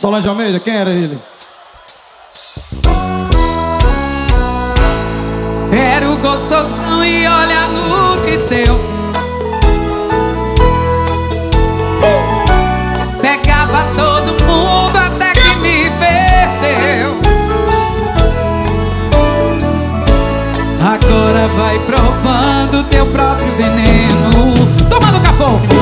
Solange Almeida, quem era ele? Era o gostosão e olha no que deu. Pegava todo mundo até que me perdeu. Agora vai provando teu próprio veneno. Toma do cafofo.